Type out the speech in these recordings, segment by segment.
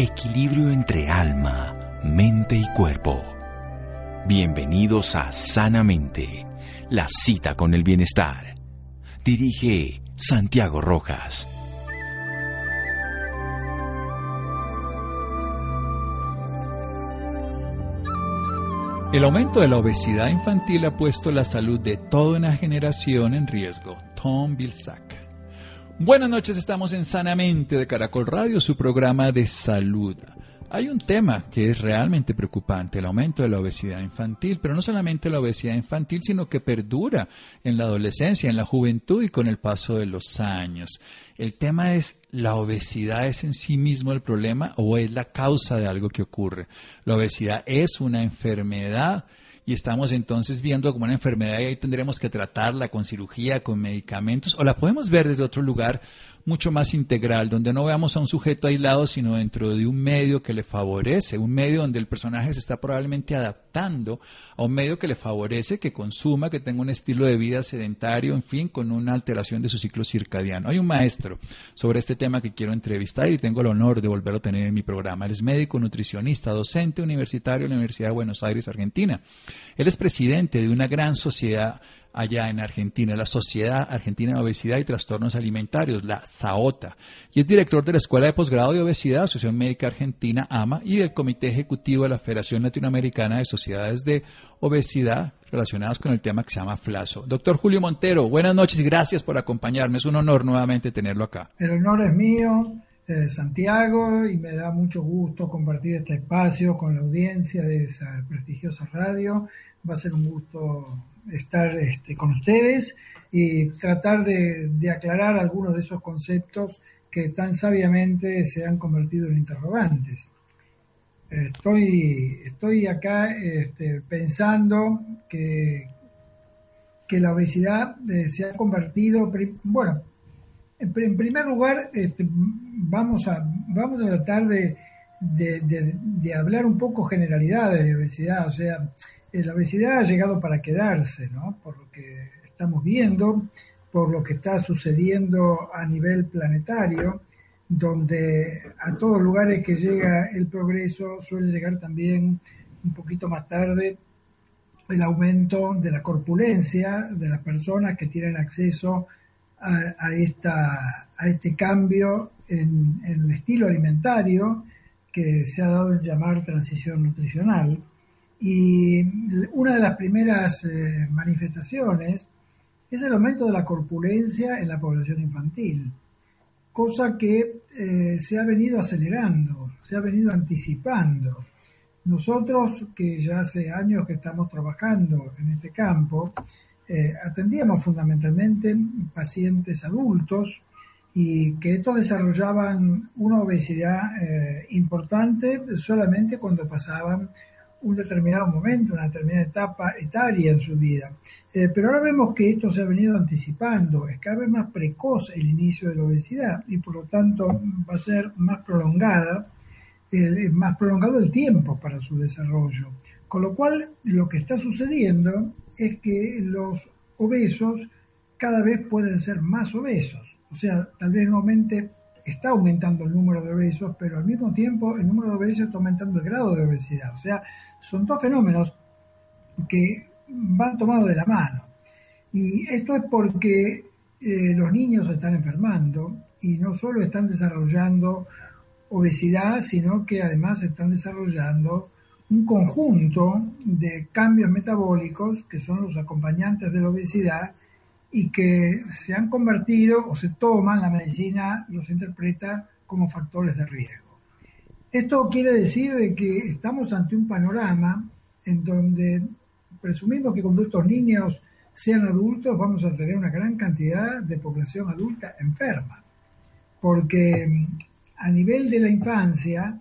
Equilibrio entre alma, mente y cuerpo. Bienvenidos a Sanamente, la cita con el bienestar. Dirige Santiago Rojas. El aumento de la obesidad infantil ha puesto la salud de toda una generación en riesgo. Tom Vilsack. Buenas noches, estamos en Sanamente de Caracol Radio, su programa de salud. Hay un tema que es realmente preocupante, el aumento de la obesidad infantil, pero no solamente la obesidad infantil, sino que perdura en la adolescencia, en la juventud y con el paso de los años. El tema es, ¿la obesidad es en sí mismo el problema o es la causa de algo que ocurre? La obesidad es una enfermedad y estamos entonces viendo como una enfermedad y ahí tendremos que tratarla con cirugía, con medicamentos, o la podemos ver desde otro lugar mucho más integral, donde no veamos a un sujeto aislado, sino dentro de un medio que le favorece, un medio donde el personaje se está probablemente adaptando a un medio que le favorece, que consuma, que tenga un estilo de vida sedentario, en fin, con una alteración de su ciclo circadiano. Hay un maestro sobre este tema que quiero entrevistar y tengo el honor de volverlo a tener en mi programa. Él es médico, nutricionista, docente universitario en la Universidad de Buenos Aires, Argentina. Él es presidente de una gran sociedad allá en Argentina, la Sociedad Argentina de Obesidad y Trastornos Alimentarios, la SAOTA, y es director de la Escuela de Posgrado de Obesidad, Asociación Médica Argentina, AMA, y del Comité Ejecutivo de la Federación Latinoamericana de Sociedades de Obesidad relacionadas con el tema que se llama FLASO. Doctor Julio Montero, buenas noches y gracias por acompañarme. Es un honor nuevamente tenerlo acá. El honor es mío, eh, Santiago, y me da mucho gusto compartir este espacio con la audiencia de esa prestigiosa radio. Va a ser un gusto estar este, con ustedes y tratar de, aclarar algunos de esos conceptos que tan sabiamente se han convertido en interrogantes. Estoy, estoy acá este, pensando que, que la obesidad eh, se ha convertido, bueno, en, primer lugar, este, vamos, a, vamos a tratar de, de, hablar un poco generalidades de obesidad, o sea, la obesidad ha llegado para quedarse, ¿no? Por lo que estamos viendo, por lo que está sucediendo a nivel planetario, donde a todos lugares que llega el progreso suele llegar también un poquito más tarde el aumento de la corpulencia de las personas que tienen acceso a, esta, a este cambio en el estilo alimentario que se ha dado en llamar transición nutricional y una de las primeras eh, manifestaciones es el aumento de la corpulencia en la población infantil, cosa que eh, se ha venido acelerando, se ha venido anticipando. Nosotros, que ya hace años que estamos trabajando en este campo, eh, atendíamos fundamentalmente pacientes adultos y que estos desarrollaban una obesidad importante solamente cuando pasaban un determinado momento, una determinada etapa etaria en su vida. Eh, pero ahora vemos que esto se ha venido anticipando, es cada vez más precoz el inicio de la obesidad y por lo tanto va a ser más prolongada, más prolongado el tiempo para su desarrollo. Con lo cual lo que está sucediendo es que los obesos cada vez pueden ser más obesos. O sea, tal vez no aumente, está aumentando el número de obesos, pero al mismo tiempo el número de obesos está aumentando el grado de obesidad. O sea, son dos fenómenos que van tomados de la mano. Y esto es porque eh, los niños están enfermando y no solo están desarrollando obesidad, sino que además están desarrollando un conjunto de cambios metabólicos que son los acompañantes de la obesidad y que se han convertido o se toman, la medicina los interpreta como factores de riesgo. Esto quiere decir de que estamos ante un panorama en donde presumimos que cuando estos niños sean adultos vamos a tener una gran cantidad de población adulta enferma, porque a nivel de la infancia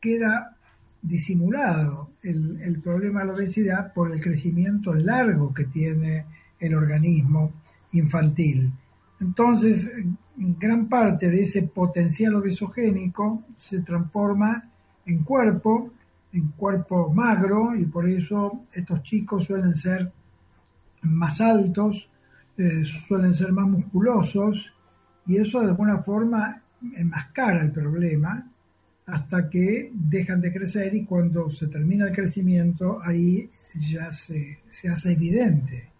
queda disimulado el, el problema de la obesidad por el crecimiento largo que tiene el organismo infantil. Entonces, gran parte de ese potencial obesogénico se transforma en cuerpo, en cuerpo magro, y por eso estos chicos suelen ser más altos, eh, suelen ser más musculosos, y eso de alguna forma enmascara el problema, hasta que dejan de crecer y cuando se termina el crecimiento ahí ya se, se hace evidente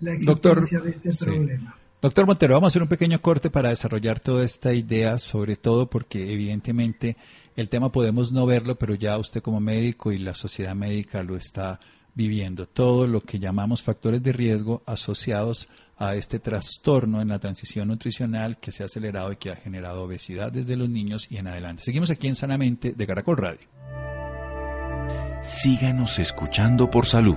la existencia de este problema. Doctor Montero, vamos a hacer un pequeño corte para desarrollar toda esta idea, sobre todo porque evidentemente el tema podemos no verlo, pero ya usted como médico y la sociedad médica lo está viviendo. Todo lo que llamamos factores de riesgo asociados a este trastorno en la transición nutricional que se ha acelerado y que ha generado obesidad desde los niños y en adelante. Seguimos aquí en Sanamente de Caracol Radio. Síganos escuchando por salud.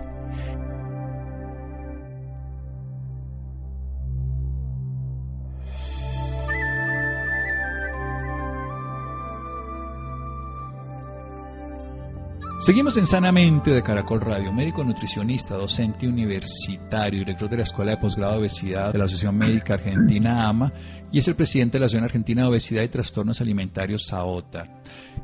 Seguimos en Sanamente de Caracol Radio, médico nutricionista, docente universitario, director de la Escuela de Posgrado de Obesidad de la Asociación Médica Argentina AMA y es el presidente de la Asociación Argentina de Obesidad y Trastornos Alimentarios SAOTA.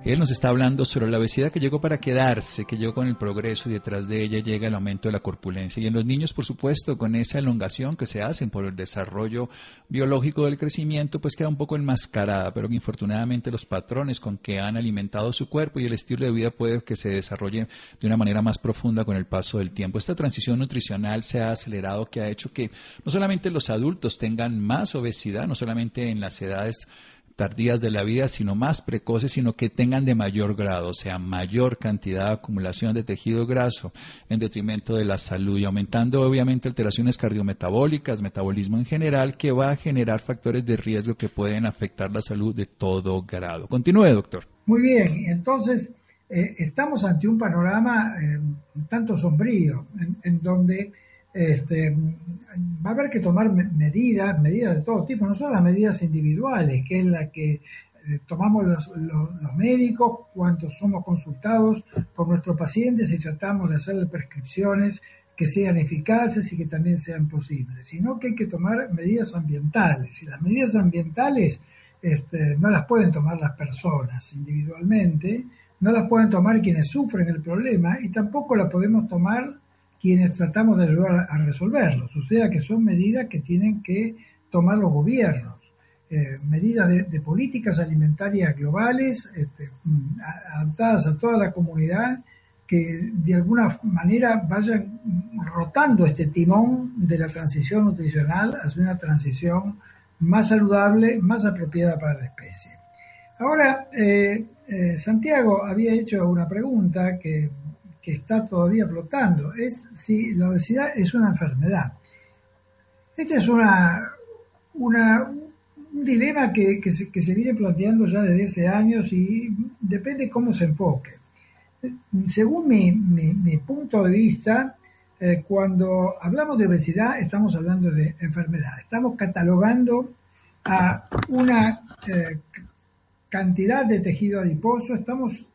Él nos está hablando sobre la obesidad que llegó para quedarse, que llegó con el progreso y detrás de ella llega el aumento de la corpulencia. Y en los niños, por supuesto, con esa elongación que se hacen por el desarrollo biológico del crecimiento, pues queda un poco enmascarada, pero que infortunadamente los patrones con que han alimentado su cuerpo y el estilo de vida puede que se desarrolle de una manera más profunda con el paso del tiempo. Esta transición nutricional se ha acelerado que ha hecho que no solamente los adultos tengan más obesidad, no solamente en las edades tardías de la vida, sino más precoces, sino que tengan de mayor grado, o sea, mayor cantidad de acumulación de tejido graso en detrimento de la salud y aumentando obviamente alteraciones cardiometabólicas, metabolismo en general, que va a generar factores de riesgo que pueden afectar la salud de todo grado. Continúe, doctor. Muy bien, entonces eh, estamos ante un panorama eh, tanto sombrío, en donde este, va a haber que tomar medidas, medidas de todo tipo, no solo las medidas individuales, que es la que eh, tomamos los, médicos cuando somos consultados por nuestros pacientes y tratamos de hacerle prescripciones que sean eficaces y que también sean posibles, sino que hay que tomar medidas ambientales. Y las medidas ambientales este, no las pueden tomar las personas individualmente, no las pueden tomar quienes sufren el problema y tampoco las podemos tomar quienes tratamos de ayudar a resolverlos. O sea que son medidas que tienen que tomar los gobiernos. Eh, medidas de, políticas alimentarias globales este, adaptadas a toda la comunidad que de alguna manera vayan rotando este timón de la transición nutricional hacia una transición más saludable, más apropiada para la especie. Ahora, eh, eh, Santiago había hecho una pregunta que que está todavía flotando, es si la obesidad es una enfermedad. Este es una, un dilema que, que, se, viene planteando ya desde hace años y depende cómo se enfoque. Según mi, mi, punto de vista, eh, cuando hablamos de obesidad estamos hablando de enfermedad. Estamos catalogando a una eh, cantidad de tejido adiposo, estamos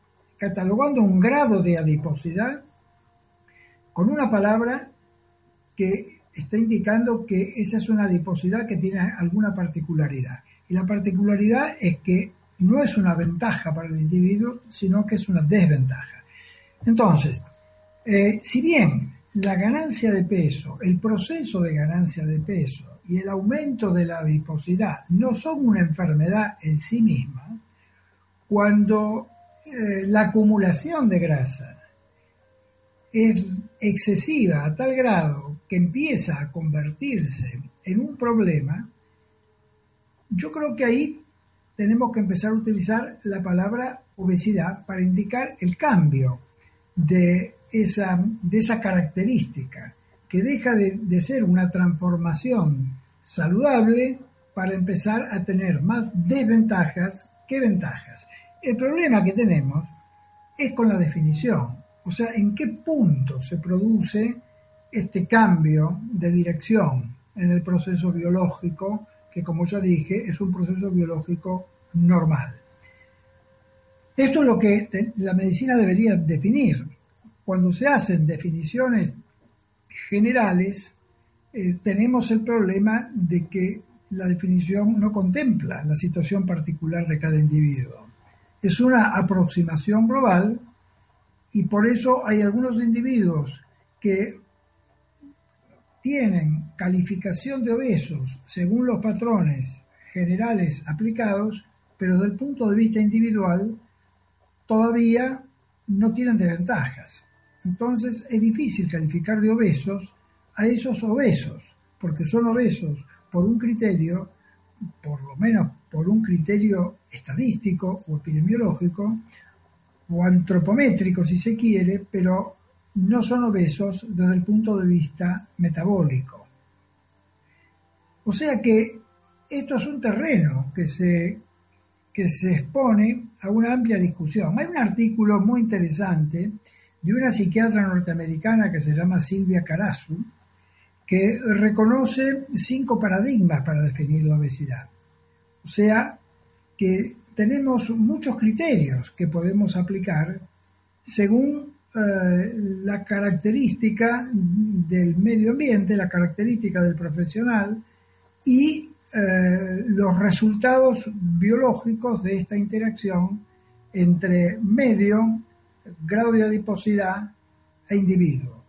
catalogando un grado de adiposidad con una palabra que está indicando que esa es una adiposidad que tiene alguna particularidad. Y la particularidad es que no es una ventaja para el individuo, sino que es una desventaja. Entonces, eh, si bien la ganancia de peso, el proceso de ganancia de peso y el aumento de la adiposidad no son una enfermedad en sí misma, cuando eh, la acumulación de grasa es excesiva a tal grado que empieza a convertirse en un problema, yo creo que ahí tenemos que empezar a utilizar la palabra obesidad para indicar el cambio de esa, de esa característica, que deja de, de ser una transformación saludable para empezar a tener más desventajas que ventajas. El problema que tenemos es con la definición, o sea, en qué punto se produce este cambio de dirección en el proceso biológico, que como ya dije, es un proceso biológico normal. Esto es lo que la medicina debería definir. Cuando se hacen definiciones generales, eh, tenemos el problema de que la definición no contempla la situación particular de cada individuo es una aproximación global y por eso hay algunos individuos que tienen calificación de obesos según los patrones generales aplicados, pero desde el punto de vista individual todavía no tienen desventajas. Entonces es difícil calificar de obesos a esos obesos, porque son obesos por un criterio, por lo menos por un criterio estadístico o epidemiológico, o antropométrico si se quiere, pero no son obesos desde el punto de vista metabólico. O sea que esto es un terreno que se, que se expone a una amplia discusión. Hay un artículo muy interesante de una psiquiatra norteamericana que se llama Silvia Carazu, que reconoce cinco paradigmas para definir la obesidad. O sea que tenemos muchos criterios que podemos aplicar según eh, la característica del medio ambiente, la característica del profesional y eh, los resultados biológicos de esta interacción entre medio, grado de adiposidad e individuo.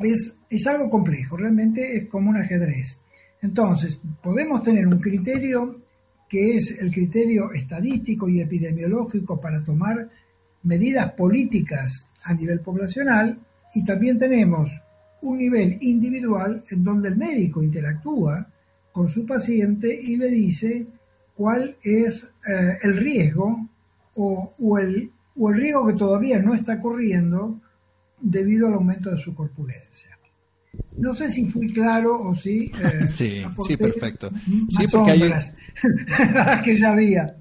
Es, es algo complejo, realmente es como un ajedrez. Entonces, podemos tener un criterio que es el criterio estadístico y epidemiológico para tomar medidas políticas a nivel poblacional y también tenemos un nivel individual en donde el médico interactúa con su paciente y le dice cuál es eh, el riesgo o, el, o el riesgo que todavía no está corriendo debido al aumento de su corpulencia. No sé si fui claro o si... Eh, sí, sí, perfecto. Sí, porque hay... que ya había.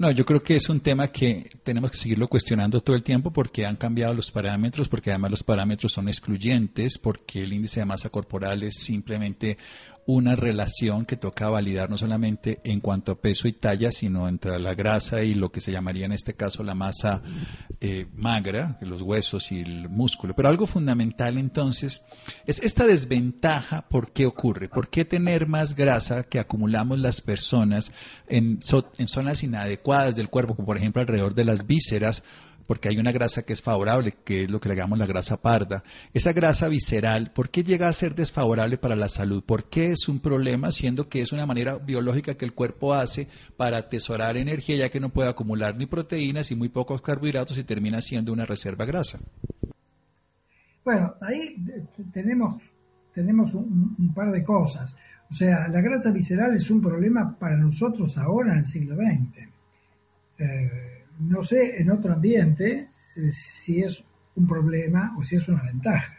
No, yo creo que es un tema que tenemos que seguirlo cuestionando todo el tiempo porque han cambiado los parámetros, porque además los parámetros son excluyentes, porque el índice de masa corporal es simplemente una relación que toca validar no solamente en cuanto a peso y talla, sino entre la grasa y lo que se llamaría en este caso la masa eh, magra, los huesos y el músculo. Pero algo fundamental entonces es esta desventaja, ¿por qué ocurre? ¿Por qué tener más grasa que acumulamos las personas en, en zonas inadecuadas del cuerpo, como por ejemplo alrededor de las vísceras? Porque hay una grasa que es favorable, que es lo que le llamamos la grasa parda. Esa grasa visceral, ¿por qué llega a ser desfavorable para la salud? ¿Por qué es un problema, siendo que es una manera biológica que el cuerpo hace para atesorar energía, ya que no puede acumular ni proteínas y muy pocos carbohidratos y termina siendo una reserva grasa? Bueno, ahí tenemos, tenemos un, par de cosas. O sea, la grasa visceral es un problema para nosotros ahora en el siglo XX. Eh, no sé en otro ambiente eh, si es un problema o si es una ventaja.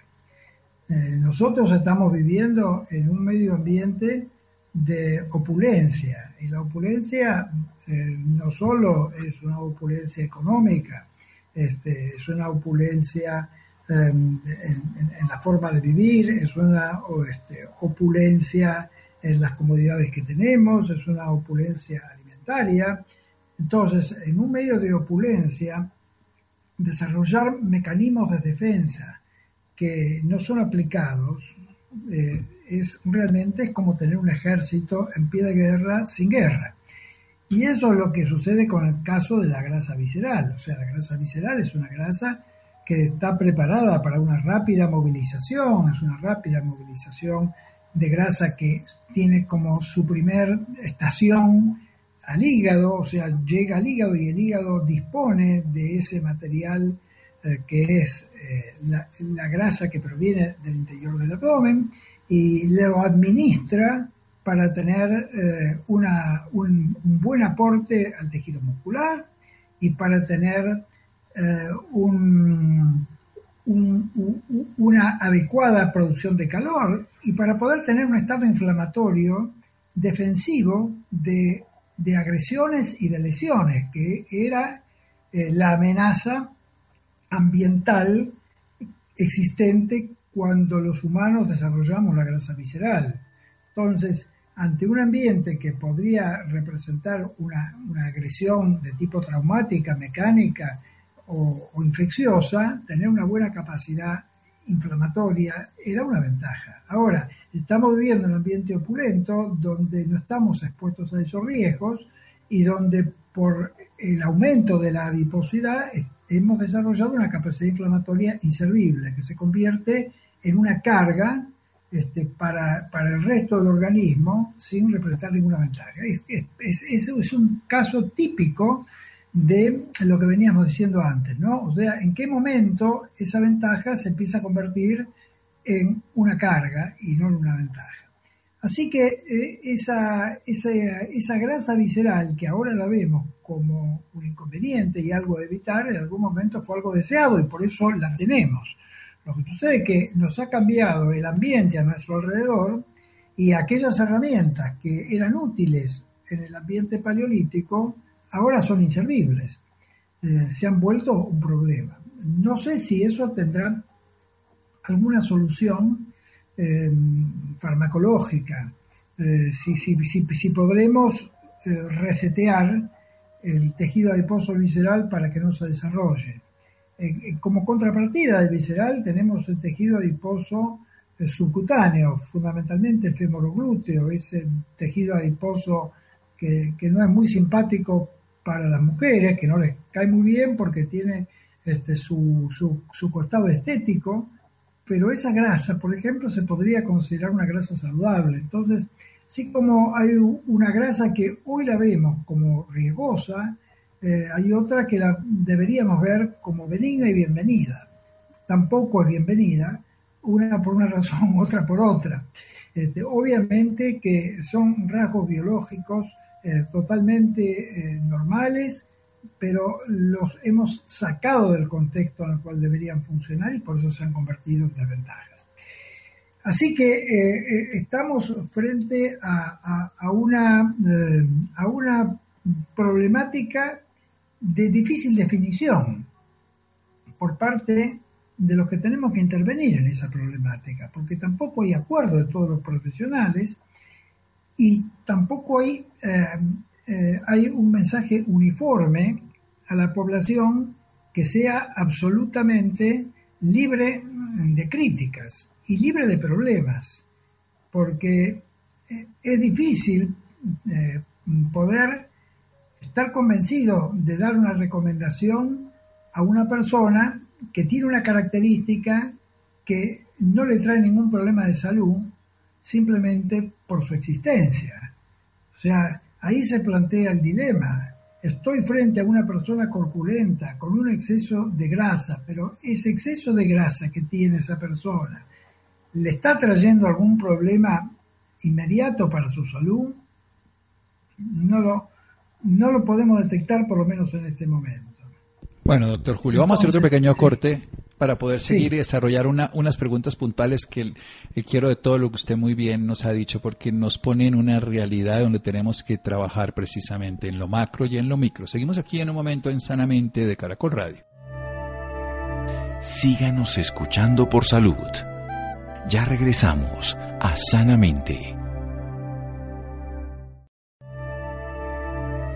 Eh, nosotros estamos viviendo en un medio ambiente de opulencia y la opulencia eh, no solo es una opulencia económica, este, es una opulencia em, en, la forma de vivir, es una este, opulencia en las comodidades que tenemos, es una opulencia alimentaria, entonces, en un medio de opulencia, desarrollar mecanismos de defensa que no son aplicados eh, es realmente es como tener un ejército en pie de guerra sin guerra. Y eso es lo que sucede con el caso de la grasa visceral. O sea, la grasa visceral es una grasa que está preparada para una rápida movilización, es una rápida movilización de grasa que tiene como su primer estación al hígado, o sea, llega al hígado y el hígado dispone de ese material eh, que es eh, la, grasa que proviene del interior del abdomen y lo administra para tener eh, una, un, buen aporte al tejido muscular y para tener un, una adecuada producción de calor y para poder tener un estado inflamatorio defensivo de de agresiones y de lesiones, que era eh, la amenaza ambiental existente cuando los humanos desarrollamos la grasa visceral. Entonces, ante un ambiente que podría representar una, agresión de tipo traumática, mecánica o, o, infecciosa, tener una buena capacidad inflamatoria era una ventaja. Ahora, estamos viviendo en un ambiente opulento donde no estamos expuestos a esos riesgos y donde por el aumento de la adiposidad hemos desarrollado una capacidad inflamatoria inservible que se convierte en una carga este, para, el resto del organismo sin representar ninguna ventaja. Es, es, un caso típico de lo que veníamos diciendo antes, ¿no? O sea, en qué momento esa ventaja se empieza a convertir en una carga y no en una ventaja. Así que eh, esa, esa, grasa visceral que ahora la vemos como un inconveniente y algo a evitar, en algún momento fue algo deseado y por eso la tenemos. Lo que sucede es que nos ha cambiado el ambiente a nuestro alrededor y aquellas herramientas que eran útiles en el ambiente paleolítico ahora son inservibles. Eh, se han vuelto un problema. No sé si eso tendrá alguna solución eh, farmacológica, eh, si, si, si, podremos resetear el tejido adiposo visceral para que no se desarrolle. como contrapartida del visceral tenemos el tejido adiposo subcutáneo, fundamentalmente el femoroglúteo, ese tejido adiposo que, que, no es muy simpático para las mujeres, que no les cae muy bien porque tiene este, su, su, costado estético, pero esa grasa, por ejemplo, se podría considerar una grasa saludable. Entonces, sí como hay una grasa que hoy la vemos como riesgosa, eh, hay otra que la deberíamos ver como benigna y bienvenida. Tampoco es bienvenida, una por una razón, otra por otra. Este, obviamente que son rasgos biológicos eh, totalmente eh, normales, pero los hemos sacado del contexto en el cual deberían funcionar y por eso se han convertido en desventajas. Así que eh, estamos frente a, una, a una problemática de difícil definición por parte de los que tenemos que intervenir en esa problemática, porque tampoco hay acuerdo de todos los profesionales y tampoco hay, eh, eh, hay un mensaje uniforme a la población que sea absolutamente libre de críticas y libre de problemas, porque eh, es difícil poder estar convencido de dar una recomendación a una persona que tiene una característica que no le trae ningún problema de salud simplemente por su existencia. O sea, ahí se plantea el dilema. Estoy frente a una persona corpulenta, con un exceso de grasa, pero ese exceso de grasa que tiene esa persona, ¿le está trayendo algún problema inmediato para su salud? No lo, no lo podemos detectar por lo menos en este momento. Bueno, doctor Julio, vamos a hacer otro pequeño corte para poder seguir y desarrollar una, unas preguntas puntuales que quiero de todo lo que usted muy bien nos ha dicho, porque nos pone en una realidad donde tenemos que trabajar precisamente en lo macro y en lo micro. Seguimos aquí en un momento en Sanamente de Caracol Radio. Síganos escuchando por salud. Ya regresamos a Sanamente.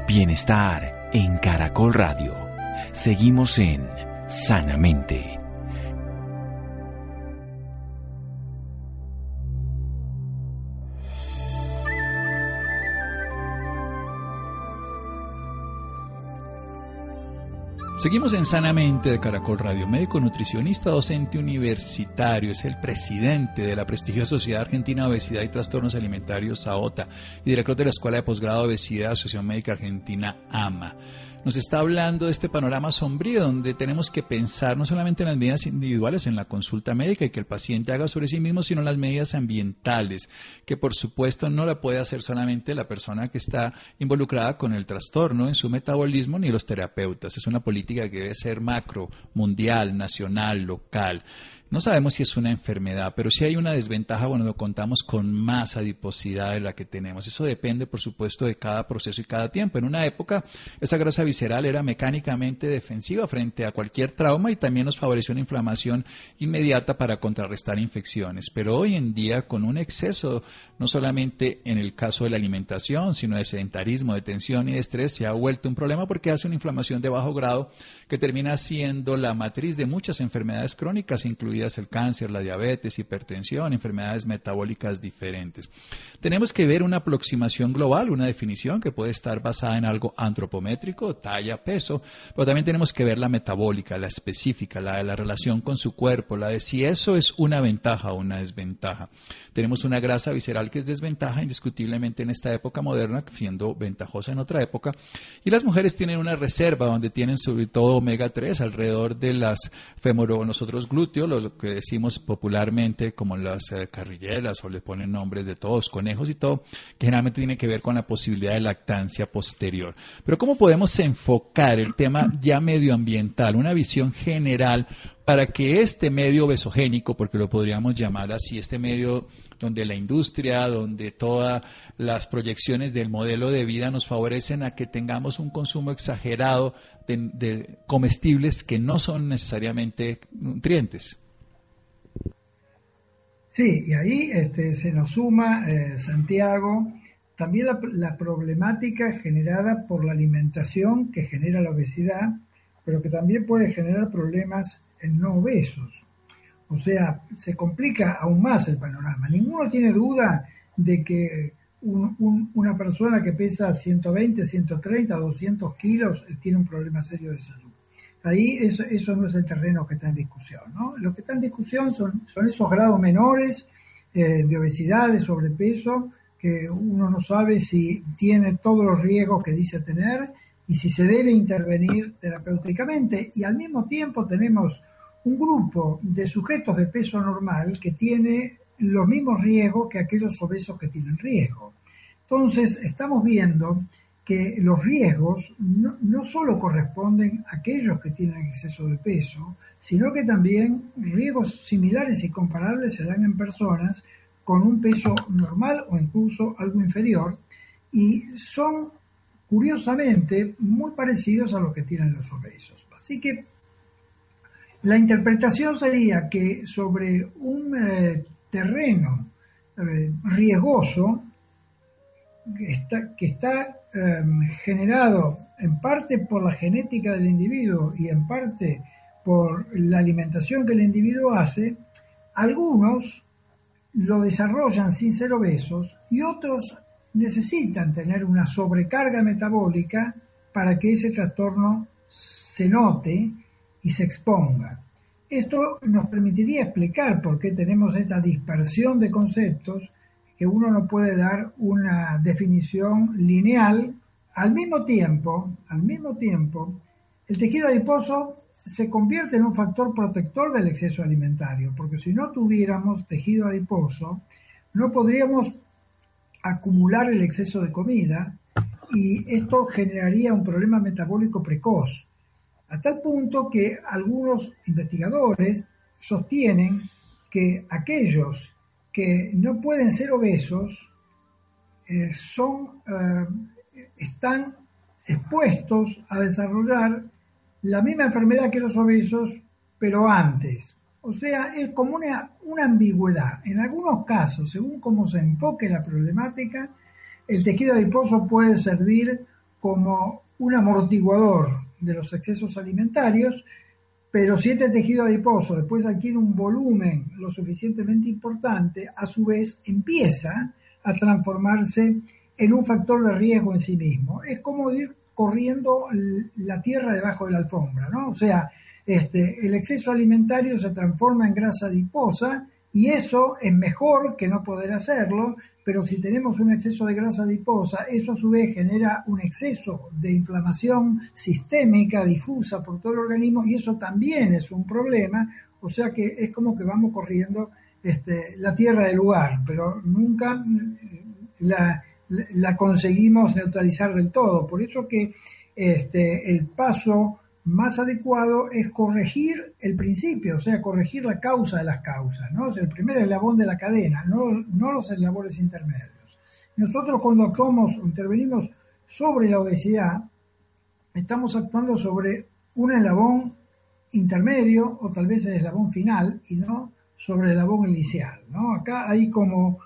Bienestar en Caracol Radio. Seguimos en Sanamente. Seguimos en Sanamente de Caracol Radio. Médico nutricionista, docente universitario, es el presidente de la prestigiosa Sociedad Argentina de Obesidad y Trastornos Alimentarios, SAOTA, y director de la Escuela de Posgrado de Obesidad, Asociación Médica Argentina, AMA nos está hablando de este panorama sombrío donde tenemos que pensar no solamente en las medidas individuales en la consulta médica y que el paciente haga sobre sí mismo, sino en las medidas ambientales, que por supuesto no la puede hacer solamente la persona que está involucrada con el trastorno en su metabolismo ni los terapeutas. Es una política que debe ser macro, mundial, nacional, local. No sabemos si es una enfermedad, pero si hay una desventaja cuando contamos con más adiposidad de la que tenemos. Eso depende, por supuesto, de cada proceso y cada tiempo. En una época, esa grasa visceral era mecánicamente defensiva frente a cualquier trauma y también nos favoreció una inflamación inmediata para contrarrestar infecciones. Pero hoy en día, con un exceso, no solamente en el caso de la alimentación, sino de sedentarismo, de tensión y de estrés, se ha vuelto un problema porque hace una inflamación de bajo grado que termina siendo la matriz de muchas enfermedades crónicas, incluidas el cáncer, la diabetes, hipertensión, enfermedades metabólicas diferentes. Tenemos que ver una aproximación global, una definición que puede estar basada en algo antropométrico, talla, peso, pero también tenemos que ver la metabólica, la específica, la de la relación con su cuerpo, la de si eso es una ventaja o una desventaja. Tenemos una grasa visceral que es desventaja indiscutiblemente en esta época moderna, siendo ventajosa en otra época, y las mujeres tienen una reserva donde tienen sobre todo omega 3 alrededor de las femoro, nosotros glúteos, lo que decimos popularmente como las eh, carrilleras o le ponen nombres de todos, conejos y todo, que generalmente tiene que ver con la posibilidad de lactancia posterior. Pero ¿cómo podemos enfocar el tema ya medioambiental, una visión general para que este medio besogénico, porque lo podríamos llamar así, este medio donde la industria, donde todas las proyecciones del modelo de vida nos favorecen a que tengamos un consumo exagerado de, comestibles que no son necesariamente nutrientes. Sí, y ahí este, se nos suma, eh, Santiago, también la problemática generada por la alimentación que genera la obesidad, pero que también puede generar problemas en no obesos. O sea, se complica aún más el panorama. Ninguno tiene duda de que una persona que pesa 120, 130, 200 kilos eh, tiene un problema serio de salud. Ahí eso, no es el terreno que está en discusión. ¿no? Lo que está en discusión son, son esos grados menores eh, de obesidad, de sobrepeso, que uno no sabe si tiene todos los riesgos que dice tener y si se debe intervenir terapéuticamente. Y al mismo tiempo tenemos un grupo de sujetos de peso normal que tiene los mismos riesgos que aquellos obesos que tienen riesgo. Entonces, estamos viendo que los riesgos no, no, solo corresponden a aquellos que tienen exceso de peso, sino que también riesgos similares y comparables se dan en personas con un peso normal o incluso algo inferior y son curiosamente muy parecidos a los que tienen los obesos. Así que la interpretación sería que sobre un eh, terreno eh, riesgoso, que está, em, generado en parte por la genética del individuo y en parte por la alimentación que el individuo hace, algunos lo desarrollan sin ser obesos y otros necesitan tener una sobrecarga metabólica para que ese trastorno se note y se exponga. Esto nos permitiría explicar por qué tenemos esta dispersión de conceptos que uno no puede dar una definición lineal. Al mismo tiempo, al mismo tiempo, el tejido adiposo se convierte en un factor protector del exceso alimentario, porque si no tuviéramos tejido adiposo, no podríamos acumular el exceso de comida y esto generaría un problema metabólico precoz, a tal punto que algunos investigadores sostienen que aquellos que no pueden ser obesos eh, son, eh, están expuestos a desarrollar la misma enfermedad que los obesos, pero antes. O sea, es como una, una ambigüedad. En algunos casos, según cómo se enfoque la problemática, el tejido adiposo puede servir como un amortiguador de los excesos alimentarios, pero si este tejido adiposo después adquiere un volumen lo suficientemente importante, a su vez empieza a transformarse en un factor de riesgo en sí mismo. Es como ir corriendo la tierra debajo de la alfombra, ¿no? O sea, este, el exceso alimentario se transforma en grasa adiposa y eso es mejor que no poder hacerlo, pero si tenemos un exceso de grasa adiposa, eso a su vez genera un exceso de inflamación sistémica difusa por todo el organismo y eso también es un problema, o sea que es como que vamos corriendo este, la tierra del lugar, pero nunca la, la conseguimos neutralizar del todo. Por eso que este, el paso más adecuado es corregir el principio, o sea, corregir la causa de las causas, ¿no? El primer eslabón de la cadena, no, no los eslabones intermedios. Nosotros cuando actuamos o intervenimos sobre la obesidad, estamos actuando sobre un eslabón intermedio o tal vez el eslabón final y no sobre el eslabón inicial, ¿no? Acá hay como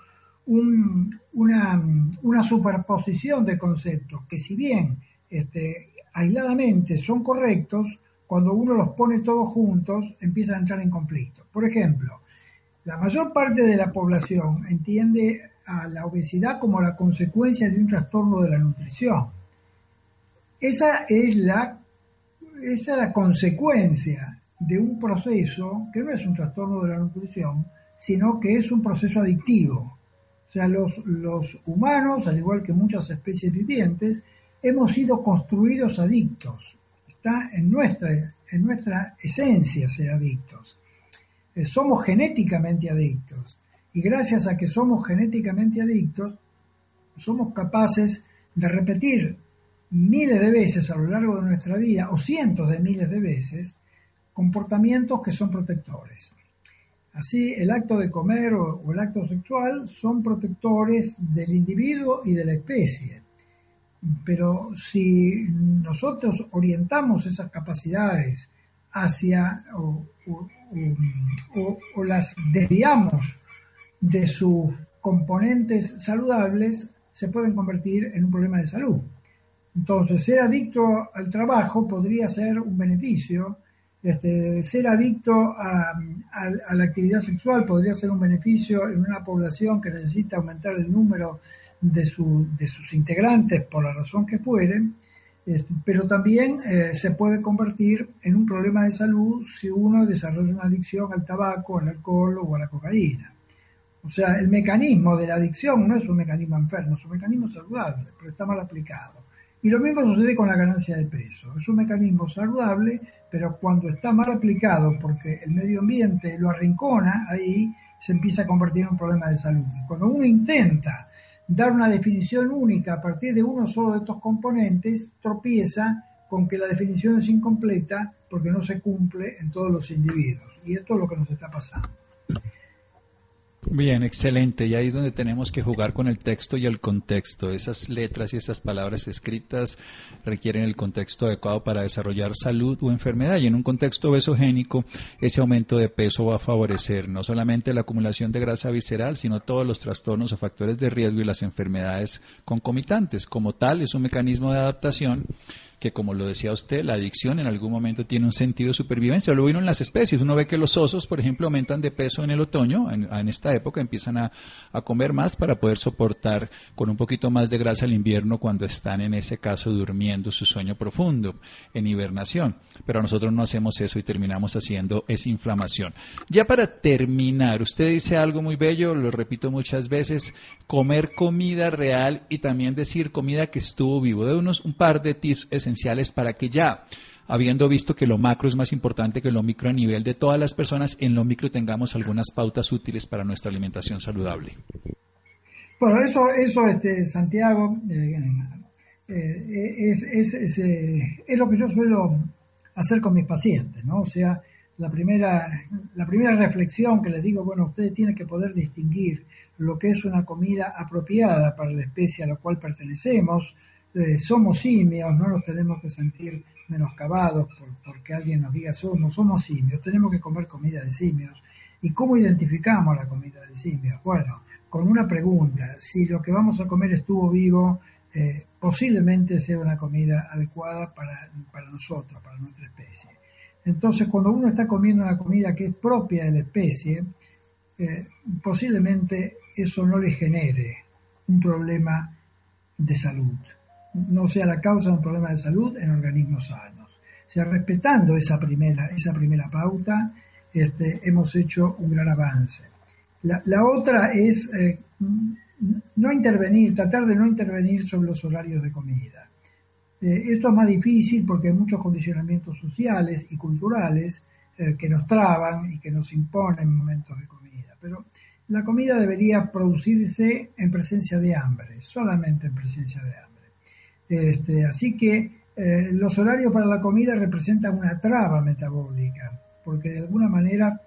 una, una superposición de conceptos que si bien este, aisladamente son correctos, cuando uno los pone todos juntos, empiezan a entrar en conflicto. Por ejemplo, la mayor parte de la población entiende a la obesidad como la consecuencia de un trastorno de la nutrición. Esa es la, esa es la consecuencia de un proceso que no es un trastorno de la nutrición, sino que es un proceso adictivo. O sea, los, los humanos, al igual que muchas especies vivientes, hemos sido construidos adictos. Está en nuestra, en nuestra esencia ser adictos. Eh, somos genéticamente adictos. Y gracias a que somos genéticamente adictos, somos capaces de repetir miles de veces a lo largo de nuestra vida, o cientos de miles de veces, comportamientos que son protectores. Así, el acto de comer o, el acto sexual son protectores del individuo y de la especie. Pero si nosotros orientamos esas capacidades hacia o, o las desviamos de sus componentes saludables, se pueden convertir en un problema de salud. Entonces, ser adicto al trabajo podría ser un beneficio, este, ser adicto a, la actividad sexual podría ser un beneficio en una población que necesita aumentar el número de, sus integrantes por la razón que fuere, pero también eh, se puede convertir en un problema de salud si uno desarrolla una adicción al tabaco, al alcohol o a la cocaína. O sea, el mecanismo de la adicción no es un mecanismo enfermo, es un mecanismo saludable, pero está mal aplicado. Y lo mismo sucede con la ganancia de peso. Es un mecanismo saludable, pero cuando está mal aplicado porque el medio ambiente lo arrincona, ahí se empieza a convertir en un problema de salud. Cuando uno intenta dar una definición única a partir de uno solo de estos componentes, tropieza con que la definición es incompleta porque no se cumple en todos los individuos. Y esto es lo que nos está pasando. Bien, excelente. Y ahí es donde tenemos que jugar con el texto y el contexto. Esas letras y esas palabras escritas requieren el contexto adecuado para desarrollar salud o enfermedad. Y en un contexto besogénico, ese aumento de peso va a favorecer no solamente la acumulación de grasa visceral, sino todos los trastornos o factores de riesgo y las enfermedades concomitantes. Como tal, es un mecanismo de adaptación que como lo decía usted, la adicción en algún momento tiene un sentido de supervivencia. Lo vino en las especies. Uno ve que los osos, por ejemplo, aumentan de peso en el otoño, en, esta época empiezan a, comer más para poder soportar con un poquito más de grasa el invierno cuando están en ese caso durmiendo su sueño profundo, en hibernación. Pero nosotros no hacemos eso y terminamos haciendo esa inflamación. Ya para terminar, usted dice algo muy bello, lo repito muchas veces, comer comida real y también decir comida que estuvo vivo. De unos un par de tips esenciales para que ya, habiendo visto que lo macro es más importante que lo micro a nivel de todas las personas, en lo micro tengamos algunas pautas útiles para nuestra alimentación saludable. Bueno, eso, eso este, Santiago, eh, eh, es, eh, es, lo que yo suelo hacer con mis pacientes, ¿no? O sea, la primera, la primera reflexión que les digo, bueno, ustedes tienen que poder distinguir lo que es una comida apropiada para la especie a la cual pertenecemos. Eh, somos simios, no nos tenemos que sentir menoscabados por, porque alguien nos diga somos, somos simios, tenemos que comer comida de simios. ¿Y cómo identificamos la comida de simios? Bueno, con una pregunta, si lo que vamos a comer estuvo vivo, eh, posiblemente sea una comida adecuada para, para nosotros, para nuestra especie. Entonces, cuando uno está comiendo una comida que es propia de la especie, eh, posiblemente eso no le genere un problema de salud, no sea la causa de un problema de salud en organismos sanos. O sea, respetando esa primera, esa primera pauta, este, hemos hecho un gran avance. La, otra es eh, no intervenir, tratar de no intervenir sobre los horarios de comida. Eh, esto es más difícil porque hay muchos condicionamientos sociales y culturales eh, que nos traban y que nos imponen momentos de comida. Pero la comida debería producirse en presencia de hambre, solamente en presencia de hambre. Este, así que eh, los horarios para la comida representan una traba metabólica, porque de alguna manera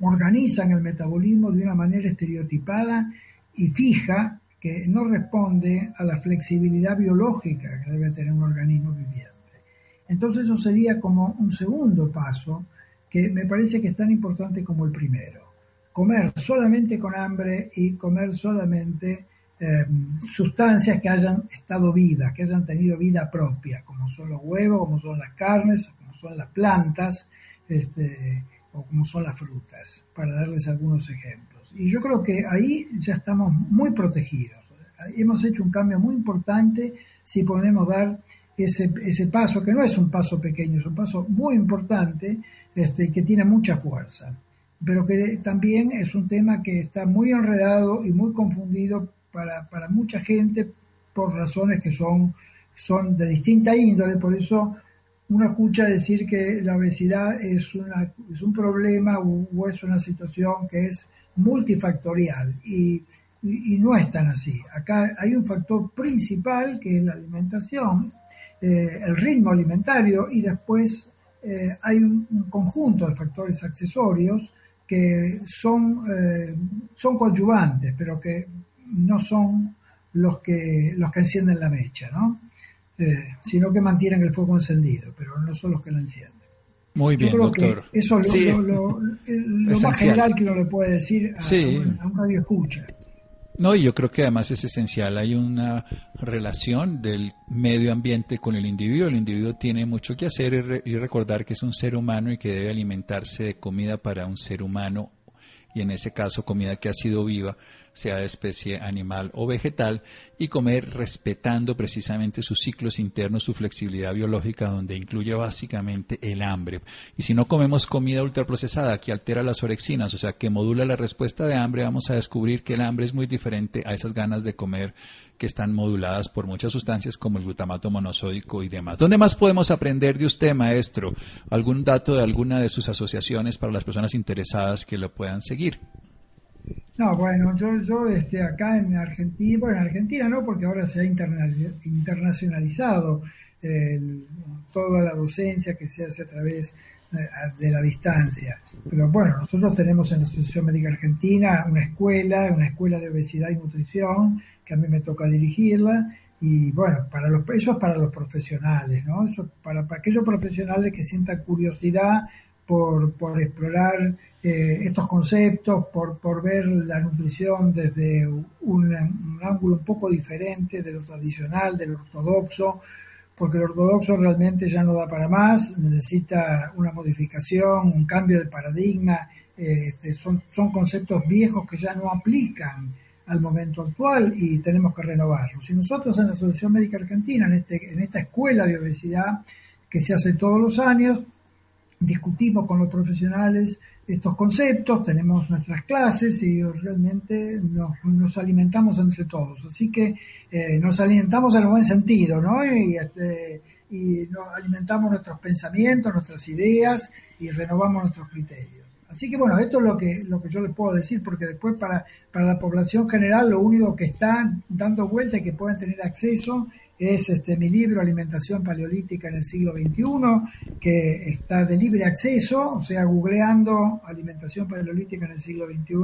organizan el metabolismo de una manera estereotipada y fija que no responde a la flexibilidad biológica que debe tener un organismo viviente. Entonces eso sería como un segundo paso que me parece que es tan importante como el primero. Comer solamente con hambre y comer solamente em, sustancias que hayan estado vivas, que hayan tenido vida propia, como son los huevos, como son las carnes, como son las plantas este, o como son las frutas, para darles algunos ejemplos. Y yo creo que ahí ya estamos muy protegidos. Hemos hecho un cambio muy importante si podemos dar ese, ese paso, que no es un paso pequeño, es un paso muy importante, este, que tiene mucha fuerza, pero que también es un tema que está muy enredado y muy confundido para, para mucha gente por razones que son, de distinta índole, por eso uno escucha decir que la obesidad es, una, es un problema o, es una situación que es multifactorial y, y, no es tan así. Acá hay un factor principal que es la alimentación, eh, el ritmo alimentario y después eh, hay un, conjunto de factores accesorios que son, eh, pero que no son los que, los que encienden la mecha, ¿no? sino que mantienen el fuego encendido, pero no son los que lo encienden. Muy bien, doctor. eso es lo, más general que uno le puede decir a, a un radio escucha. No, y yo creo que además es esencial. Hay una relación del medio ambiente con el individuo. El individuo tiene mucho que hacer y, recordar que es un ser humano y que debe alimentarse de comida para un ser humano y en ese caso comida que ha sido viva sea de especie animal o vegetal, y comer respetando precisamente sus ciclos internos, su flexibilidad biológica, donde incluye básicamente el hambre. Y si no comemos comida ultraprocesada que altera las orexinas, o sea, que modula la respuesta de hambre, vamos a descubrir que el hambre es muy diferente a esas ganas de comer que están moduladas por muchas sustancias como el glutamato monosódico y demás. ¿Dónde más podemos aprender de usted, maestro? ¿Algún dato de alguna de sus asociaciones para las personas interesadas que lo puedan seguir? No, bueno, yo, yo este, acá en Argentina, bueno, en Argentina no, porque ahora se ha internacionalizado toda la docencia que se hace a través de la distancia. Pero bueno, nosotros tenemos en la Asociación Médica Argentina una escuela, una escuela de obesidad y nutrición, que a mí me toca dirigirla, y bueno, para los, eso es para los profesionales, ¿no? Eso para, para aquellos profesionales que sientan curiosidad por, por explorar eh, estos conceptos, por, por ver la nutrición desde un, ángulo un poco diferente de lo tradicional, del ortodoxo, porque el ortodoxo realmente ya no da para más, necesita una modificación, un cambio de paradigma, eh, este, son, son conceptos viejos que ya no aplican al momento actual y tenemos que renovarlos. Y nosotros en la Asociación Médica Argentina, en, este, en esta escuela de obesidad que se hace todos los años, discutimos con los profesionales estos conceptos, tenemos nuestras clases y realmente nos, alimentamos entre todos. Así que eh, nos alimentamos en el buen sentido, ¿no? Y, este, y nos alimentamos nuestros pensamientos, nuestras ideas y renovamos nuestros criterios. Así que bueno, esto es lo que, lo que yo les puedo decir, porque después para, para la población general lo único que está dando vuelta y que pueden tener acceso es este, mi libro Alimentación Paleolítica en el siglo XXI, que está de libre acceso, o sea, googleando Alimentación Paleolítica en el siglo XXI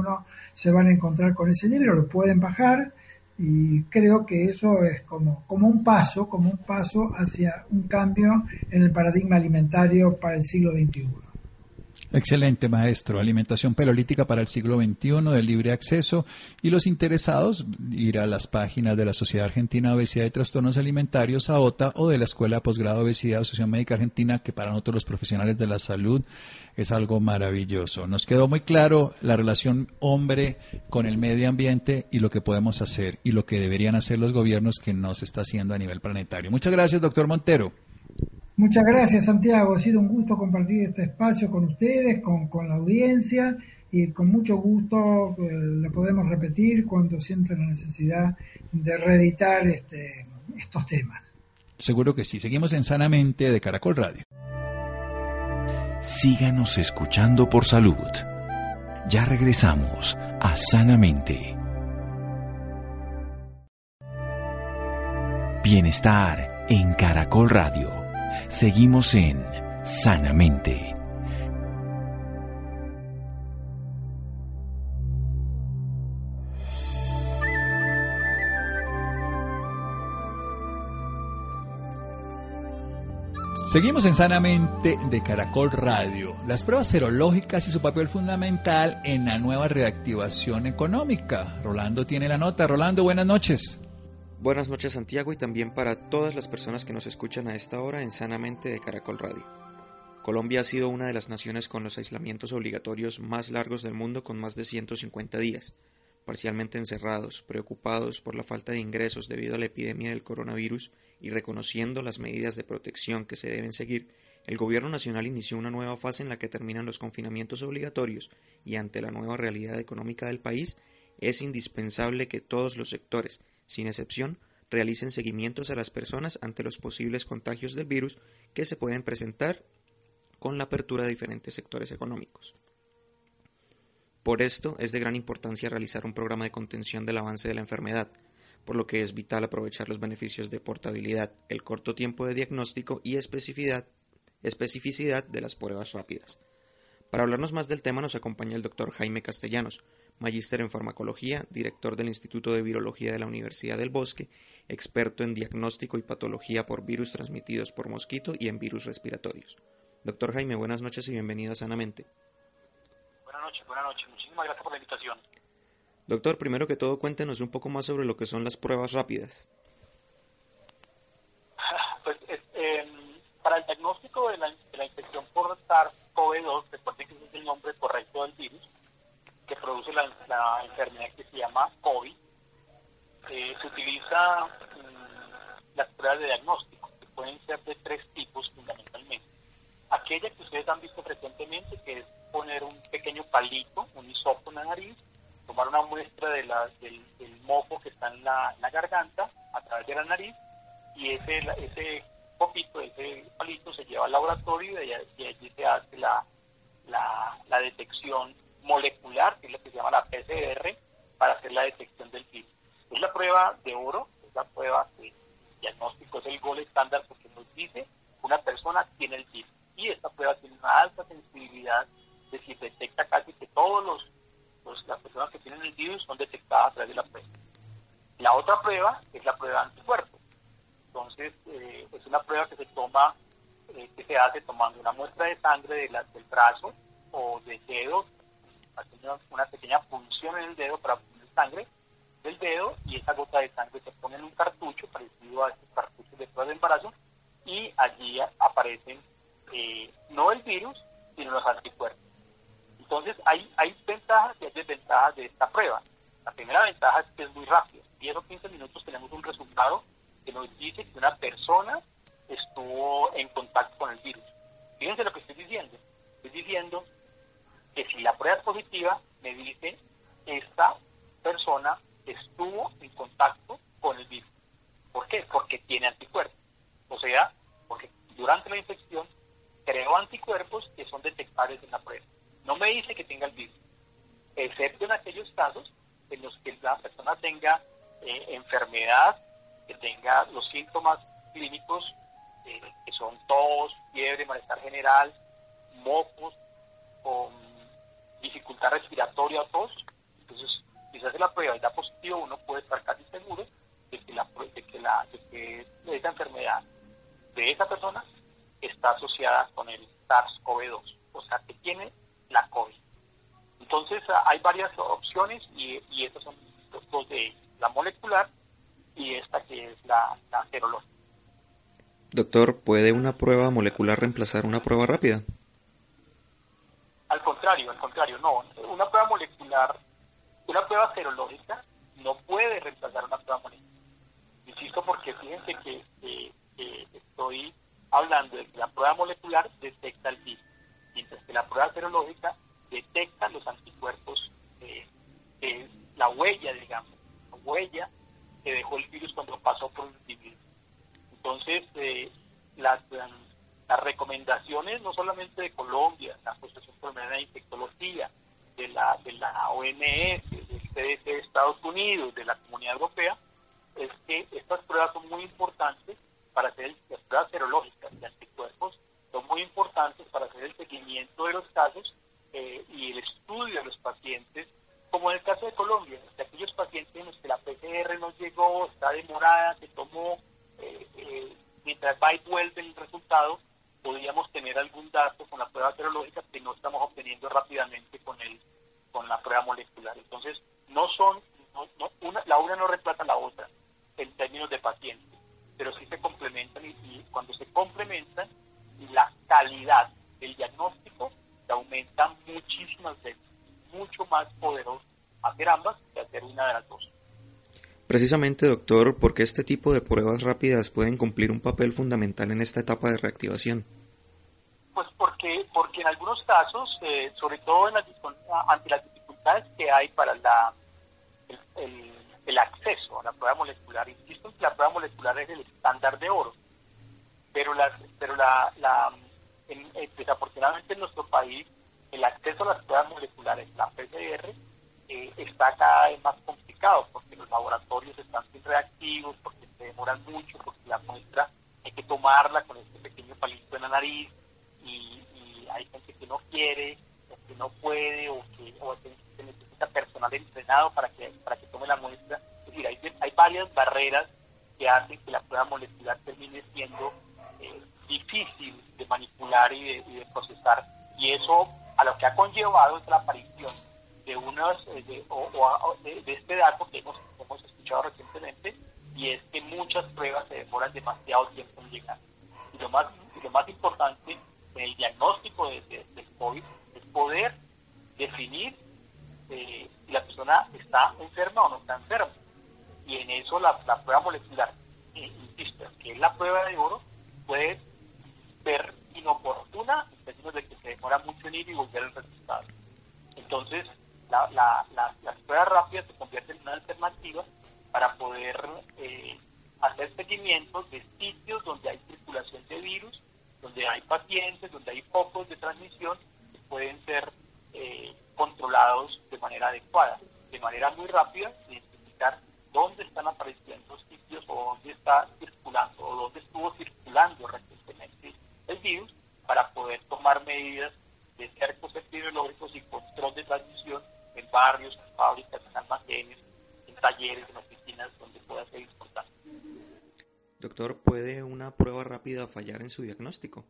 se van a encontrar con ese libro, lo pueden bajar y creo que eso es como, como un paso, como un paso hacia un cambio en el paradigma alimentario para el siglo XXI. Excelente, maestro. Alimentación pelolítica para el siglo XXI de libre acceso. Y los interesados, ir a las páginas de la Sociedad Argentina de Obesidad y Trastornos Alimentarios, AOTA, o de la Escuela de Posgrado de Obesidad Asociación Médica Argentina, que para nosotros los profesionales de la salud es algo maravilloso. Nos quedó muy claro la relación hombre con el medio ambiente y lo que podemos hacer y lo que deberían hacer los gobiernos que no se está haciendo a nivel planetario. Muchas gracias, doctor Montero. Muchas gracias, Santiago. Ha sido un gusto compartir este espacio con ustedes, con, la audiencia y con mucho gusto eh, lo podemos repetir cuando sienten la necesidad de reeditar este, estos temas. Seguro que sí. Seguimos en Sanamente de Caracol Radio. Síganos escuchando por salud. Ya regresamos a Sanamente. Bienestar en Caracol Radio. Seguimos en Sanamente. Seguimos en Sanamente de Caracol Radio. Las pruebas serológicas y su papel fundamental en la nueva reactivación económica. Rolando tiene la nota. Rolando, buenas noches. Buenas noches Santiago y también para todas las personas que nos escuchan a esta hora en Sanamente de Caracol Radio. Colombia ha sido una de las naciones con los aislamientos obligatorios más largos del mundo con más de 150 días, parcialmente encerrados, preocupados por la falta de ingresos debido a la epidemia del coronavirus y reconociendo las medidas de protección que se deben seguir, el Gobierno Nacional inició una nueva fase en la que terminan los confinamientos obligatorios y ante la nueva realidad económica del país, es indispensable que todos los sectores, sin excepción, realicen seguimientos a las personas ante los posibles contagios del virus que se pueden presentar con la apertura de diferentes sectores económicos. Por esto es de gran importancia realizar un programa de contención del avance de la enfermedad, por lo que es vital aprovechar los beneficios de portabilidad, el corto tiempo de diagnóstico y especificidad, especificidad de las pruebas rápidas. Para hablarnos más del tema nos acompaña el doctor Jaime Castellanos, magíster en farmacología, director del Instituto de Virología de la Universidad del Bosque, experto en diagnóstico y patología por virus transmitidos por mosquito y en virus respiratorios. Doctor Jaime, buenas noches y bienvenido a Sanamente. Buenas noches, buenas noches. Muchísimas gracias por la invitación. Doctor, primero que todo, cuéntenos un poco más sobre lo que son las pruebas rápidas. Pues, eh, para el diagnóstico de la, infección por SARS-CoV-2, recuerden que ese es el nombre correcto del virus, que produce la, enfermedad que se llama COVID, eh, se utiliza mm, las pruebas de diagnóstico, que pueden ser de tres tipos fundamentalmente. Aquella que ustedes han visto frecuentemente, que es poner un pequeño palito, un hisopo en la nariz, tomar una muestra de la, del, mojo que está en la, garganta a través de la nariz y ese, ese poquito, ese palito se lleva al laboratorio y, allí se hace la, la, detección molecular, que es lo que se llama la PCR, para hacer la detección del virus. Es la prueba de oro, es la prueba de diagnóstico, es el gol estándar porque nos dice una persona tiene el virus y esta prueba tiene una alta sensibilidad, es decir, detecta casi que todos los, las personas que tienen el virus son detectadas a través de la prueba. La otra prueba es la prueba de anticuerpos. Entonces, eh, es una prueba que se toma, eh, que se hace tomando una muestra de sangre de del brazo o del dedo, haciendo una pequeña punción en el dedo para poner sangre del dedo y esa gota de sangre se pone en un cartucho parecido a estos cartuchos de prueba de embarazo y allí aparecen eh, no el virus, sino los anticuerpos. Entonces hay, hay ventajas y hay desventajas de esta prueba. La primera ventaja es que es muy rápido. 10 o 15 minutos tenemos un resultado que nos dice que una persona estuvo en contacto con el virus. Fíjense lo que estoy diciendo. Estoy diciendo que si la prueba es positiva, me dice esta persona estuvo en contacto con el virus. ¿Por qué? Porque tiene anticuerpos. O sea, porque durante la infección creó anticuerpos que son detectables en la prueba. No me dice que tenga el virus, excepto en aquellos casos en los que la persona tenga eh, enfermedad, que tenga los síntomas clínicos, eh, que son tos, fiebre, malestar general, mocos, con dificultad respiratoria o tos. Entonces, si se hace la prueba y da positivo, uno puede estar casi seguro de que, la, de que, la, de que esa enfermedad de esa persona está asociada con el SARS-CoV-2, o sea que tiene la COVID. Entonces ah, hay varias opciones y, y estas son dos de la molecular y esta que es la, la serológica. Doctor, ¿puede una prueba molecular reemplazar una prueba rápida? Al contrario, al contrario, no. Una prueba molecular, una prueba serológica no puede reemplazar una prueba molecular. Insisto porque fíjense que estoy hablando de que la prueba molecular detecta el virus, mientras que la prueba serológica detecta los anticuerpos, eh, la huella, digamos, la huella que dejó el virus cuando pasó por un individuo. Entonces, eh, las, las recomendaciones no solamente de Colombia, la Asociación Colombiana de Infectología, de la, de la OMS, del CDC de Estados Unidos, de la Comunidad Europea, es que estas pruebas son muy importantes para hacer las pruebas serológicas de anticuerpos son muy importantes para hacer el seguimiento de los casos eh, y el estudio de los pacientes, como en el caso de Colombia, de aquellos pacientes en los que la PCR no llegó, está demorada, se tomó, eh, eh, mientras va y vuelve el resultado, podríamos tener algún dato con la prueba serológica que no estamos obteniendo rápidamente con el con la prueba molecular. Entonces, no son, no, no, una, la una no reemplaza la otra en términos de paciente, pero sí se complementan y, cuando se complementan, la calidad del diagnóstico se aumenta muchísimas veces de más poderoso hacer ambas que hacer una de las dos. Precisamente, doctor, ¿por qué este tipo de pruebas rápidas pueden cumplir un papel fundamental en esta etapa de reactivación? Pues porque, porque en algunos casos, eh, sobre todo en las, ante las dificultades que hay para la, el, el, acceso a la prueba molecular, insisto que la prueba molecular es el estándar de oro, pero, las, pero la, la desafortunadamente en nuestro país el acceso a las pruebas moleculares, la PCR, eh, está cada vez más complicado porque los laboratorios están sin reactivos, porque se demoran mucho, porque la muestra hay que tomarla con este pequeño palito en la nariz y, hay gente que no quiere, o que no puede, o que, o se necesita personal entrenado para que, para que tome la muestra. Es decir, hay, hay varias barreras que hacen que la prueba molecular termine siendo eh, difícil de manipular y de, y de procesar. Y eso a lo que ha conllevado es la aparición de unos eh, de, o, de, este dato que hemos, hemos, escuchado recientemente y es que muchas pruebas se demoran demasiado tiempo en llegar. Y lo más, lo más importante en el diagnóstico de, del COVID es poder definir eh, si la persona está enferma o no está enferma. Y en eso la, la prueba molecular, eh, insisto, que es la prueba de oro, puede ser inoportuna en términos de que se demora mucho en ir y volver el resultado. Entonces, la, la, las pruebas rápidas se convierten en una alternativa para poder eh, hacer seguimientos de sitios donde hay circulación de virus, donde hay pacientes, donde hay focos de transmisión que pueden ser eh, controlados de manera adecuada, de manera muy rápida, identificar dónde están apareciendo sitios o dónde está circulando o dónde estuvo circulando recientemente el virus para poder tomar medidas de cercos epidemiológicos y control de transmisión en barrios, en fábricas, en almacenes, en talleres, en oficinas, donde pueda ser importante. Doctor, ¿puede una prueba rápida fallar en su diagnóstico?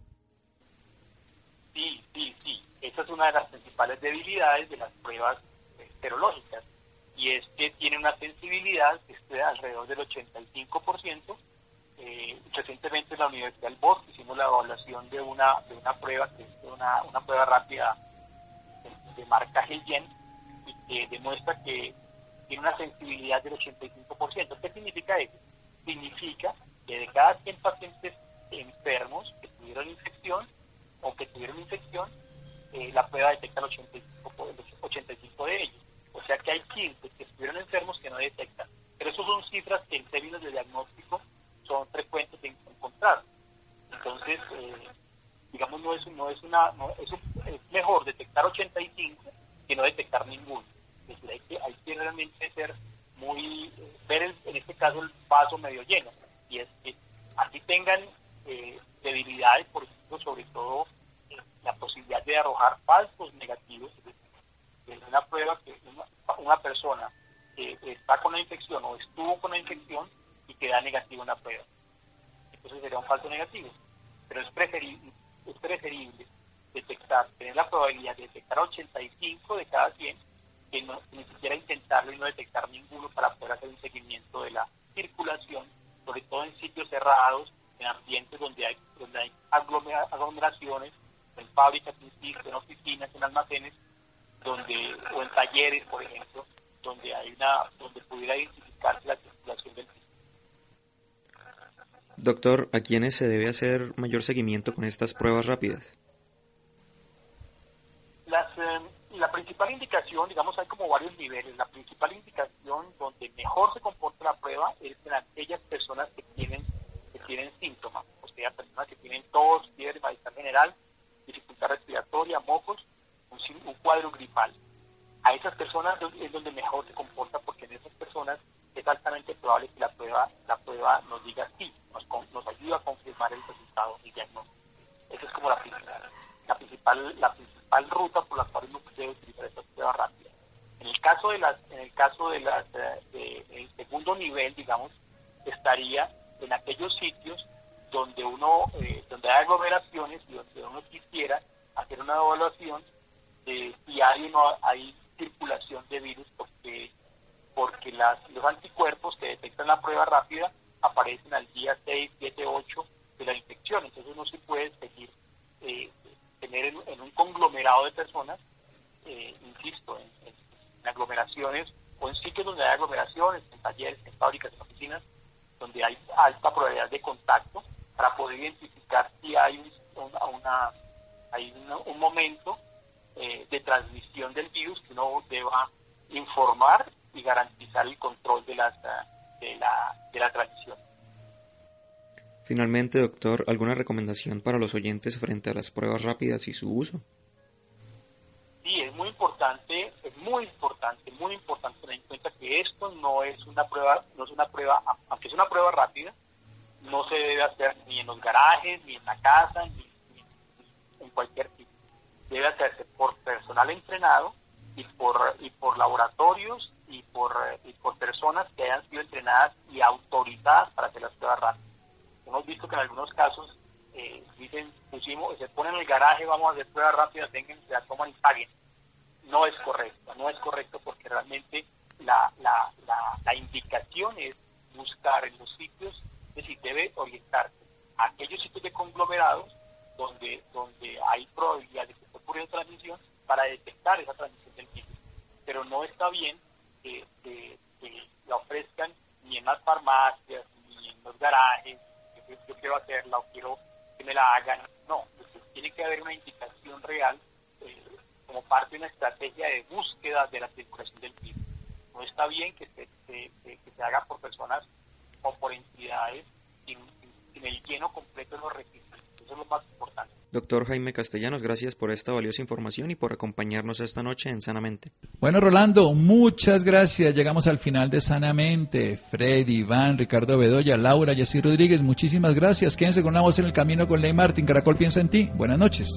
Sí, sí, sí. Esa es una de las principales debilidades de las pruebas serológicas y es que tiene una sensibilidad que es de alrededor del 85%. Eh, recientemente en la Universidad del Bosque hicimos la evaluación de una, de una prueba que es una, una prueba rápida de, de marca Helgen que demuestra que tiene una sensibilidad del 85%. ¿Qué significa eso? Significa que de cada 100 pacientes enfermos que tuvieron infección o que tuvieron infección, eh, la prueba detecta el 85, 85 de ellos. O sea que hay 15 que estuvieron enfermos que no detectan. Pero eso son cifras que en términos de diagnóstico son frecuentes de encontrar. Entonces, eh, digamos, no es, no es una, no, es, es mejor detectar 85 que no detectar ninguno hay que, hay que realmente ser muy, ver en este caso el vaso medio lleno, y es que así tengan eh, debilidades, por ejemplo, sobre todo eh, la posibilidad de arrojar falsos negativos, es una prueba que una, persona que está con la infección o estuvo con la infección y que da negativo en la prueba. Entonces sería un falso negativo. Pero es preferible, es preferible detectar, tener la probabilidad de detectar 85 de cada 100 que no, ni siquiera intentarlo y no detectar ninguno para poder hacer un seguimiento de la circulación, sobre todo en sitios cerrados, en ambientes donde hay, donde hay aglomeraciones, en fábricas, en oficinas, en almacenes, donde, o en talleres, por ejemplo, donde hay una, donde pudiera identificarse la circulación del virus. Doctor, ¿a quiénes se debe hacer mayor seguimiento con estas pruebas rápidas? Las, eh, la principal indicación, digamos, hay como varios niveles. La principal indicación donde mejor se comporta la prueba es en aquellas personas que tienen, que tienen síntomas, o sea, personas que tienen tos, fiebre, malestar general, dificultad respiratoria, mocos, un, un cuadro gripal. A esas personas es donde mejor se comporta porque en esas personas es altamente probable que la prueba, la prueba nos diga sí, nos, ayuda a confirmar el resultado y diagnóstico. Esa es como la principal, la principal, la principal ruta por la cual uno puede utilizar estas pruebas rápidas. En el caso de las, en el caso de las, eh, el segundo nivel, digamos, estaría en aquellos sitios donde uno, eh, donde hay aglomeraciones y donde uno quisiera hacer una evaluación de si hay o no hay circulación de virus, porque, porque las, los anticuerpos que detectan la prueba rápida aparecen al día 6, 7, 8 de la infección. Entonces uno sí puede seguir eh, tener en, un conglomerado de personas, eh, insisto, en, en aglomeraciones o en sitios donde hay aglomeraciones, en talleres, en fábricas, en oficinas, donde hay alta probabilidad de contacto, para poder identificar si hay una, hay un momento eh, de transmisión del virus que uno deba informar y garantizar el control de, las, de, la, de la transmisión. Finalmente, doctor, ¿alguna recomendación para los oyentes frente a las pruebas rápidas y su uso? Sí, es muy importante, es muy importante, muy importante tener en cuenta que esto no es una prueba, no es una prueba, aunque es una prueba rápida, no se debe hacer ni en los garajes, ni en la casa, ni, en cualquier sitio. Debe hacerse por personal entrenado y por, y por laboratorios y por, y por personas que hayan sido entrenadas y autorizadas para hacer las pruebas rápidas hemos visto que en algunos casos eh, dicen, pusimos, se ponen en el garaje, vamos a hacer pruebas rápidas, vengan, se la toman y paguen. No es correcto, no es correcto porque realmente la, la, la, indicación es buscar en los sitios, es decir, debe orientarse a aquellos sitios de conglomerados donde, donde hay probabilidad de que esté ocurriendo transmisión para detectar esa transmisión del virus. Pero no está bien que la ofrezcan ni en las farmacias, ni en los garajes, yo quiero hacerla o quiero que me la hagan. No, tiene que haber una indicación real eh, como parte de una estrategia de búsqueda de la circulación del virus. No está bien que se, que se haga por personas o por entidades sin el lleno completo de los requisitos. Eso es lo más importante. Doctor Jaime Castellanos, gracias por esta valiosa información y por acompañarnos esta noche en Sanamente. Bueno, Rolando, muchas gracias. Llegamos al final de Sanamente. Freddy, Iván, Ricardo Bedoya, Laura, Jessy Rodríguez, muchísimas gracias. Quédense con una voz en el camino con Ley Martín. Caracol piensa en ti. Buenas noches.